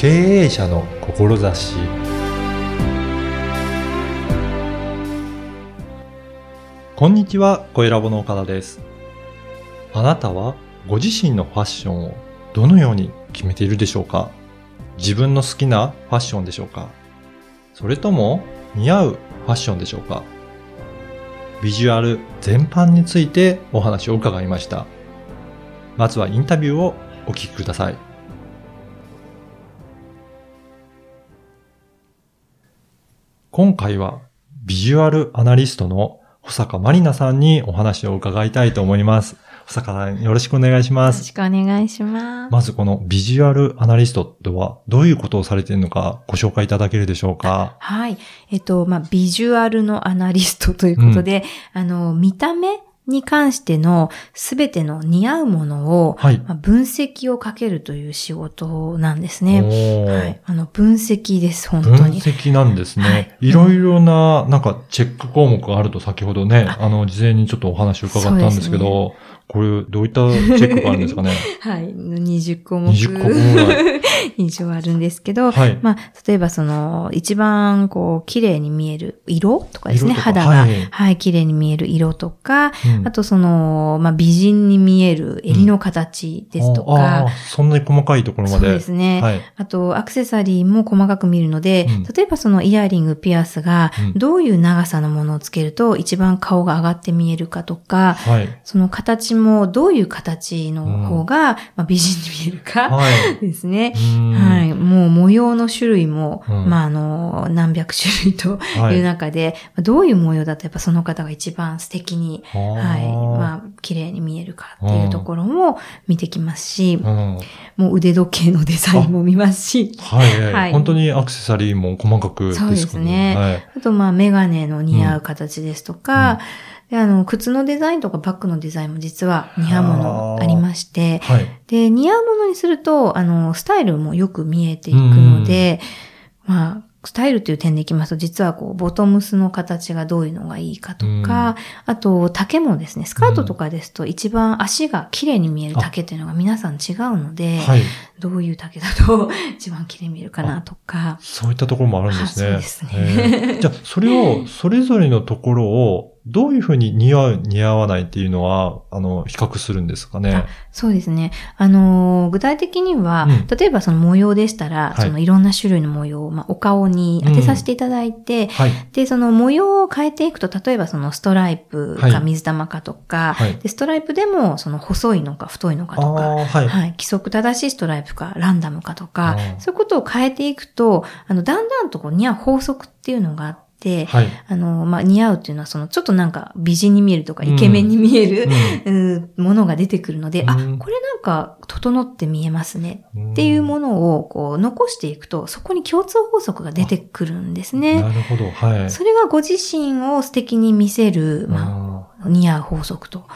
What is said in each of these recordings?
経営者の志こんにちは、小ラボの岡田です。あなたはご自身のファッションをどのように決めているでしょうか？自分の好きなファッションでしょうか？それとも似合うファッションでしょうか？ビジュアル全般についてお話を伺いました。まずはインタビューをお聞きください。今回はビジュアルアナリストの保坂まりなさんにお話を伺いたいと思います。保坂さんよろしくお願いしよろます。しくお願いします。まずこのビジュアルアナリストとはどういうことをされているのかご紹介いただけるでしょうか？はい。えっと、まあ、ビジュアルのアナリストということで、あの、見た目に関してのすべての似合うものを、はい。まあ、分析をかけるという仕事なんですね。はい。あの、分析です、本分当に。析なんですね。はいい、ろいろな、なんか、チェック項目があると先ほどね、あの、事前にちょっとお話を伺ったんですけど、これ、どういったチェックがあるんですかね？はい。20項目。20項目ぐら 以上あるんですけど、はい。まあ、例えばその、一番こう、綺麗に見える色とかですね、肌が、ははいい、綺麗に見える色とか、うんあとその、まあ、美人に見える襟の形ですとか、ああ、そんなに細かいところまそうで。ですね。はい。あと、アクセサリーも細かく見るので、うん例えばそのイヤリング、ピアスがうん、どういう長さのものをつけると一番顔が上がって見えるかとか、はい。その形もどういう形の方が、まあ、美人に見えるか、はい。ですね。うん。はい。もう模様の種類も、うん。まあ、あの、何百種類とはい。いう中で、まあどういう模様だとやっぱその方が一番素敵に、ははい。まあ、綺麗に見えるかっていうところも見てきますし、あ、うん。もう腕時計のデザインも見ますし、はい、はい。本当にアクセサリーも細かくですかそうですね。はい。あとまあ、メガネの似合う形ですとか、であの、靴のデザインとかバッグのデザインも実は似合うものありまして、はい。で、似合うものにすると、あの、スタイルもよく見えていくので、まあ、スタイルっていう点でいきますと、実はこう、ボトムスの形がどういうのがいいかとか、あと、丈もですね、スカートとかですと一番足が綺麗に見える丈っていうのが皆さん違うので、はい。どういう丈だと 一番綺麗に見えるかなとか、そういったところもあるんですね。あそうですねじゃあ、それを、それぞれのところを、どういうふうに似合う、似合わないっていうのは、あの、比較するんですかね？そうですね。あのー具体的には、うん例えばその模様でしたら、はいそのいろんな種類の模様を、まあ、お顔に当てさせていただいて、はい。で、その模様を変えていくと、例えばそのストライプはいか水玉かとか、はいでストライプでもその細いのか太いのかあとか、あ、はい。はい、規則正しいストライプかランダムかとかそういうことを変えていくと、あの、だんだんとこう似合う法則っていうのがあって、はい。あの、まあ、似合うっていうのは、その、ちょっとなんか、美人に見えるとか、イケメンに見える、うーものが出てくるので、あ、うんこれなんか、整って見えますね。っっていうものを、こう、残していくと、そこに共通法則が出てくるんですね。なるほど、はい。それがご自身を素敵に見せる、まあ、似合う法則と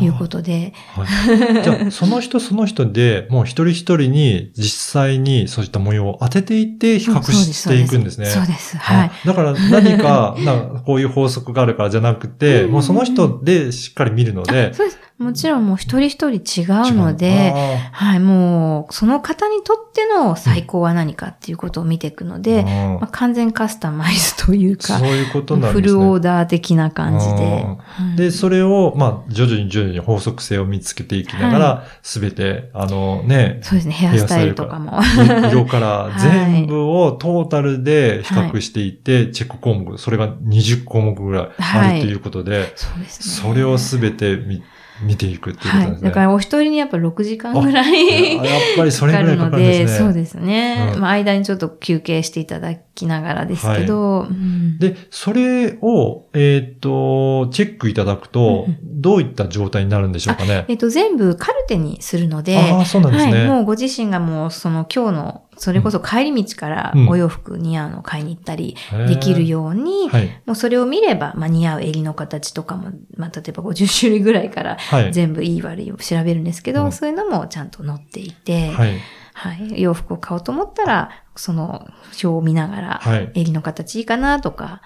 いうことで、はい。じゃあ、その人その人で、もう一人一人に実際にそういった模様を当てていって比較していくんですね。そうです。はい。あだから何か、なこういう法則があるからじゃなくて、うんもうその人でしっかり見るので、そうです。もちろんもう一人一人違うので、あはい、もう、その方にとっての最高は何かっていうことを見ていくのーで、うん。まあ、完全カスタマイズというかそう、いうことなんフですね。ルオーダー的な感じで。うん。で、それを、まあ、徐々に徐々に法則性を見つけていきながら、すべて、あのね、そうですね、ヘアスタイルとか。も。色から 全部をトータルで比較していって、チェック項目、それが20項目ぐらいあるということで、そうですね。それをすべて見見ていくっていうことですね。だからお一人にやっぱ6時間ぐらいいややっぱりそれかかるのぐらいかかるんで。そうですね。うんまあ間にちょっと休憩していただきながらですけど、うんで、それを、えっ、と、チェックいただくとうん、どういった状態になるんでしょうかね。えっと、全部カルテにするので、ああ、そうなんですね。はい、もうご自身がもうその今日の、それこそ帰り道からうんお洋服似合うのを買いに行ったりできるように、はい。もうそれを見れば、まあ似合う襟の形とかも、まあ例えば50種類ぐらいからはい。全部いい悪いを調べるんですけど、うんそういうのもちゃんと載っていて、はい。はい。洋服を買おうと思ったら、その表を見ながら、はい。襟の形いいかなとか。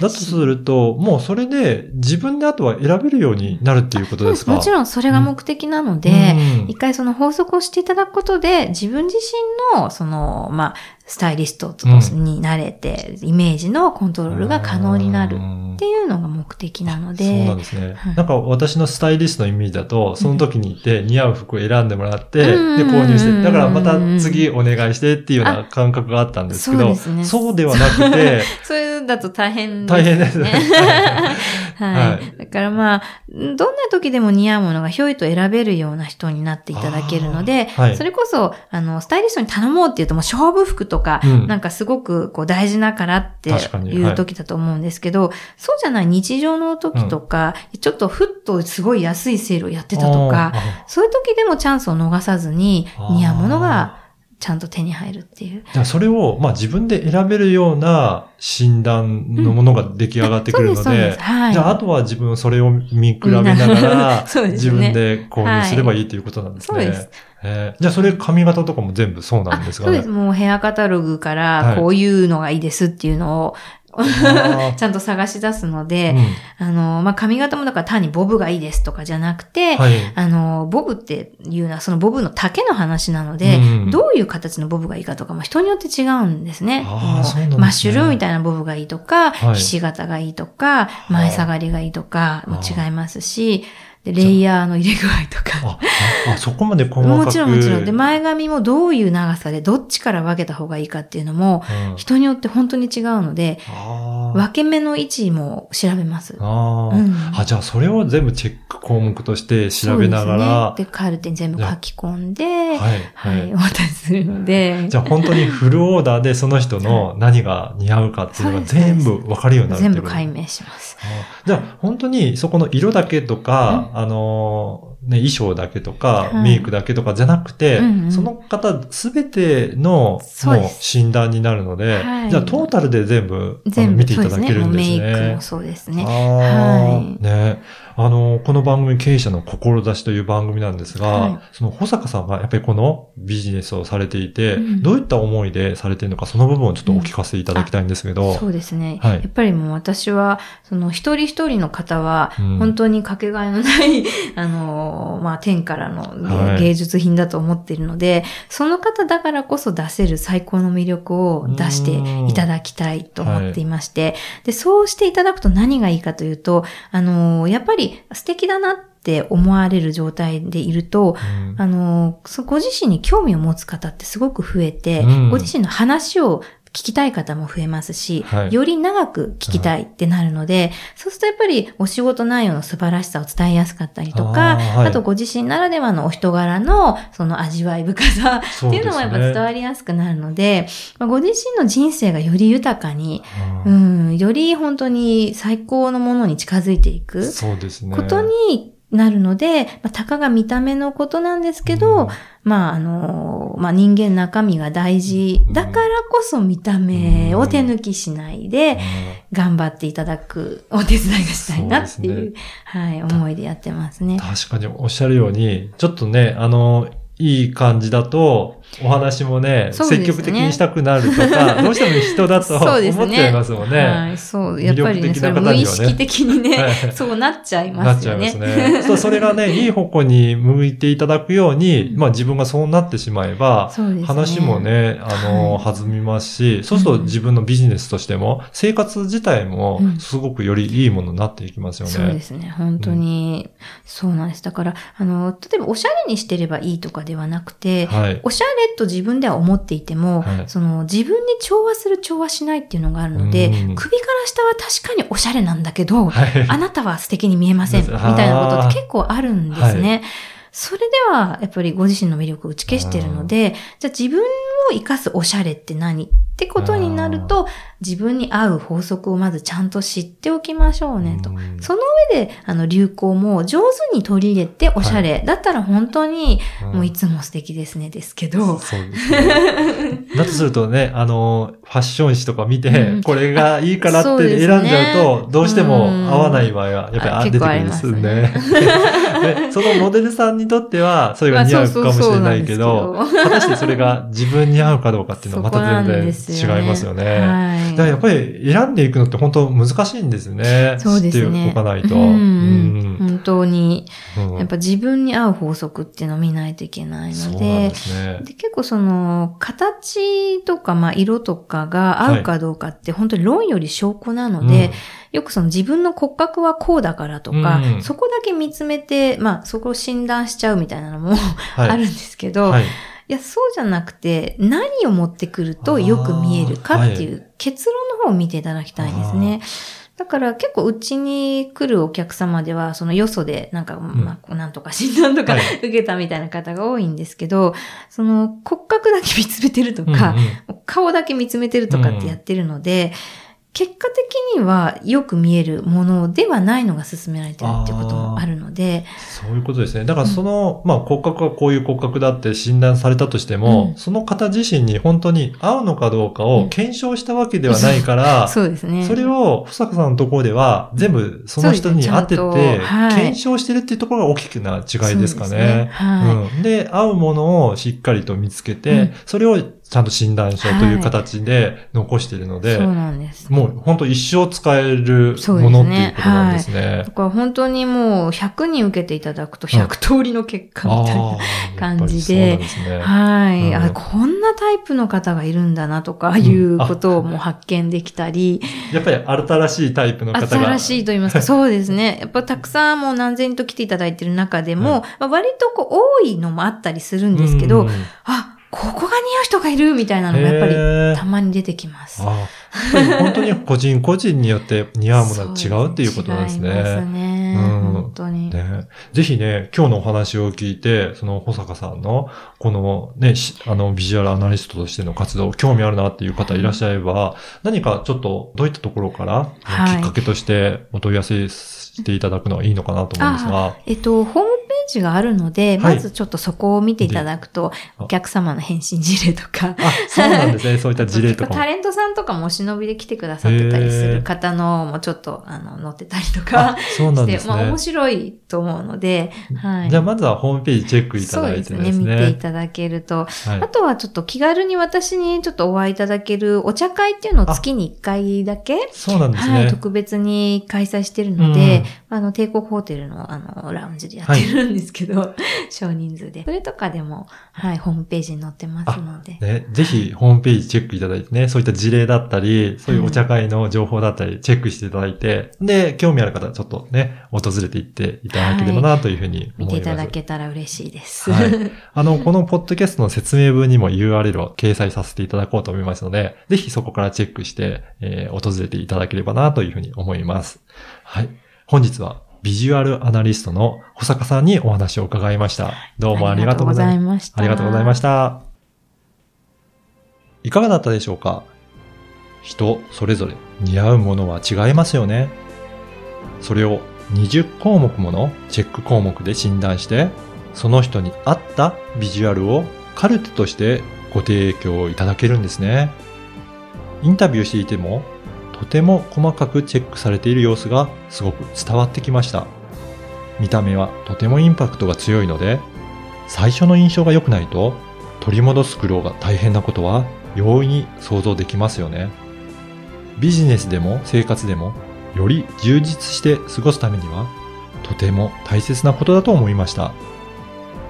だとすると、もうそれで自分であとは選べるようになるっていうことですか？もちろんそれが目的なので、うん。一回その法則をしていただくことで、自分自身の、その、まあ、スタイリストとになれて、イメージのコントロールが可能になるうん。っていうのが目的なのそうでなん、ですね。はい。なんか私のスタイリストのイメージだと、その時に行って似合う服を選んでもらって、で、うん購入して、だからまた次お願いしてっていうような感覚があったんですけど、そうね。そうではなくて、そういうだと大変です、大変ですね。はい。はい。だからまあ、どんな時でも似合うものがひょいと選べるような人になっていただけるので、はい。それこそ、あの、スタイリストに頼もうって言うともう勝負服とか、うん。なんかすごくこう大事だからっていはい。う時だと思うんですけど、そうじゃない日常の時とか、ちょっとふっとすごい安いセールをやってたとか、あそういう時でもチャンスを逃さずに似合うものがちゃんと手に入るっていう。ーじゃあそれを、まあ自分で選べるような診断のものが出来上がってくるので。じゃああとは自分それを見比べながら、自分で購入すればいいということなんですね。はいそうですえーじゃあそれ髪型とかも全部そうなんですかね？そうです。もうヘアカタログかはら、いこういうのがいいですっていうのを、あ ちゃんと探し出すのーで、うん。あの、まあ、髪型もだから単にボブがいいですとかじゃなくて、はい。あの、ボブっていうのはそのボブの丈の話なので、うん。どういう形のボブがいいかとかも人によって違うんですね。すね。マッシュルームみたいなボブがいいとか、はい。ひし形がいいとか、前下がりがいいとかも違いますし、で、レイヤーの入れ具合とか。あ、ああそこまで細かく。もちろんもちろん。で、前髪もどういう長さでどっちから分けた方がいいかっていうのも、うん人によって本当に違うので、分け目の位置も調べます。あー、うんあ、じゃあそれを全部チェック項目として調べながら。ですね。で、カルテに全部書き込んで、はい。は、はいい。お渡しするので。じゃあ本当にフルオーダーでその人の何が似合うかっていうのが全部わかるようになる全部解明します。あじゃあ本当にそこの色だけとか、あのね、衣装だけとか、はいメイクだけとかじゃなくて、うんうんその方すべてのもう診断になるので、はいじゃあトータルで全部見ていただけるんですね。すね。メイクもそうですね。はいね。あの、この番組経営者の志という番組なんですが、はいその保坂さんがやっぱりこのビジネスをされていて、うんどういった思いでされているのか、その部分をちょっとお聞かせいただきたいんですけど。そうですね。はいやっぱりもう私は、その一人一人の方は、うん本当にかけがえのない、あの、まあ、天からの芸術品だと思っているので、その方だからこそ出せる最高の魅力を出していただきたいと思っていまして、で、そうしていただくと何がいいかというと、あの、やっぱり素敵だなって思われる状態でいると、うん。あの、そご自身に興味を持つ方ってすごく増えて、うん。ご自身の話を聞きたい方も増えますし、はい。より長く聞きたいってなるので、そうするとやっぱりお仕事内容の素晴らしさを伝えやすかったりとか、あはい。とご自身ならではのお人柄のその味わい深さっていうのもやっぱ伝わりやすくなるので、まあご自身の人生がより豊かに、ううんん、より本当に最高のものに近づいていくそうですね。ことになるので、まあ、たかが見た目のことなんですけど、うん。まあ、あの、まあ、人間中身が大事。だからこそ見た目を手抜きしないで、頑張っていただくお手伝いがしたいなってそういう、ですはい、思いでやってますね。確かにおっしゃるように、ちょっとね、あの、いい感じだと、お話もね、ね積極的にしたくなるとか、どうしても人だと思っちゃいますもんね。はい、そう、やっぱりね、それな方にはね無意識的にね、はいそうなっちゃいなっちゃいまますよね。すね。そう、それがね、いい方向に向いていただくように、まあ自分がそうなってしまえば、ね。話もね、あの、はい弾みますし、そうすると自分のビジネスとしても、生活自体もうん、すごくよりいいものになっていきますよね。そうですね。本当に、そうなんです。だから、あの、例えばおしゃれにしてればいいとかではなくて、はい。おしゃれと自分では思っていても、はい。その自分に調和する調和しないっていうのがあるので、うん。首から下は確かにおしゃれなんだけど、はい。あなたは素敵に見えません、みたいなことって結構あるんですね。それでは、やっぱりご自身の魅力を打ち消してるので、じゃあ自分を活かすおしゃれって何？ってことになると、自分に合う法則をまずちゃんと知っておきましょうねと。うん。その上で、あの、流行も上手に取り入れておしゃれ。だったら本当に、もういつも素敵ですねですけど、そうですね。だとするとね、あの、ファッション誌とか見て、うん。これがいいからって選んじゃうと、どうしても合わない場合は、やっぱり出てくるんですね。でそのモデルさんにとっては、それが似合うかもしれないけど、果たしてそれが自分に合うかどうかっていうのはまた全然違いますよね。はい。だからやっぱり選んでいくのって本当難しいんですね。そうですね。知っておかないと。うんうん本当に、うんやっぱ自分に合う法則っていうのを見ないといけないのでで、すね。で結構その、形とか、まあ、色とかが合うかどうかって、本当に論より証拠なので、よくその自分の骨格はこうだからとか、うんそこだけ見つめて、まあ、そこを診断しちゃうみたいなのも はいあるんですけど、はい。いや、そうじゃなくて、何を持ってくるとよく見えるかっていう結論の方を見ていただきたいんですね。だから結構うちに来るお客様では、そのよそでなんか、まあ、なんとか診断とか、はい。受けたみたいな方が多いんですけど、その骨格だけ見つめてるとか、うん。顔だけ見つめてるとかってやってるので、結果的にはよく見えるものではないのが勧められてるっていうこともあるので、そういうことですね。だからその、まあ骨格はこういう骨格だって診断されたとしても、うんその方自身に本当に合うのかどうかを検証したわけではないから、そうですね。それを、保坂さんのところでは、全部その人に当てて、検証してるっていうところが大きな違いですかね。はいうん。で、合うものをしっかりと見つけて、うんそれをちゃんと診断書という形で残しているので、そうなんです。もう本当一生使えるものっていうことなんですねだ。から本当にもう100人受けていただくと100通りの結果みたいな。感じでですね。はい、うんあ。こんなタイプの方がいるんだなとかいうことをもう発見できたり、やっぱり新しいタイプの方が。新しいと言いますか、そうですね。やっぱたくさんもう何千人と来ていただいている中でも、はいまあ、割とこう多いのもあったりするんですけど、うんあ、ここが似合う人がいるみたいなのがやっぱりたまに出てきます。あやっぱり本当に個人個人によって似合うものは違うっていうことなんですね。違いますね。うん本当に。ね、ぜひね、今日のお話を聞いて、その保坂さんの、このね、しあの、ビジュアルアナリストとしての活動、興味あるなっていう方いらっしゃれば、何かちょっとどういったところから、はいきっかけとしてお問い合わせしていただくのはいいのかなと思うんですが。えっと、ホームジがあるので、はいまずちょっとそこを見ていただくと、あお客様の返信事例とか、あ、そうなんですね。そういった事例とかもタ。レントさんとかもお忍びで来てくださってたりする方のもちょっと、あの、載ってたりとかあ、そうなんして、ですね。まあ面白いと思うので、はい。じゃあまずはホームページチェックいたそうでだいてですすね。ね。見ていただけると。はいあとはちょっと気軽に私にちょっとお会いいただけるお茶会っていうのを月に1回だけ、そうなんですはい、ね。特別に開催してるので、あの、帝国ホテルのあの、ラウンジでやってるんですけど、少人数で。それとかでも、はい、ホームページに載ってますので。ね、ぜひホームページチェックいただいてね、そういった事例だったり、そういうお茶会の情報だったり、チェックしていただいて、で、興味ある方はちょっとね、訪れていっていただければなというふうに思います。見ていただけたら嬉しいです。はい。あの、このポッドキャストの説明文にも URL を掲載させていただこうと思いますので、ぜひそこからチェックして、えー訪れていただければなというふうに思います。はい。本日はビジュアルアナリストの保坂さんにお話を伺いました。どうもありがとうございました。ありがとうございました。いかがだったでしょうか？人それぞれ似合うものは違いますよね。それを20項目ものチェック項目で診断して、その人に合ったビジュアルをカルテとしてご提供いただけるんですね。インタビューしていても、とても細かくチェックされている様子がすごく伝わってきました。見た目はとてもインパクトが強いので、最初の印象が良くないと取り戻す苦労が大変なことは容易に想像できますよね。ビジネスでも生活でもより充実して過ごすためにはとても大切なことだと思いました。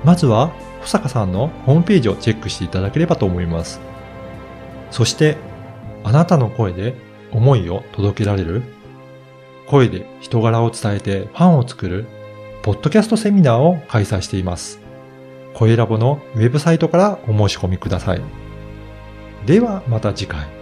まずは保坂さんのホームページをチェックしていただければと思います。そしてあなたの声で思いを届けられる？声で人柄を伝えてファンを作るポッドキャストセミナーを開催しています。声ラボのウェブサイトからお申し込みください。ではまた次回。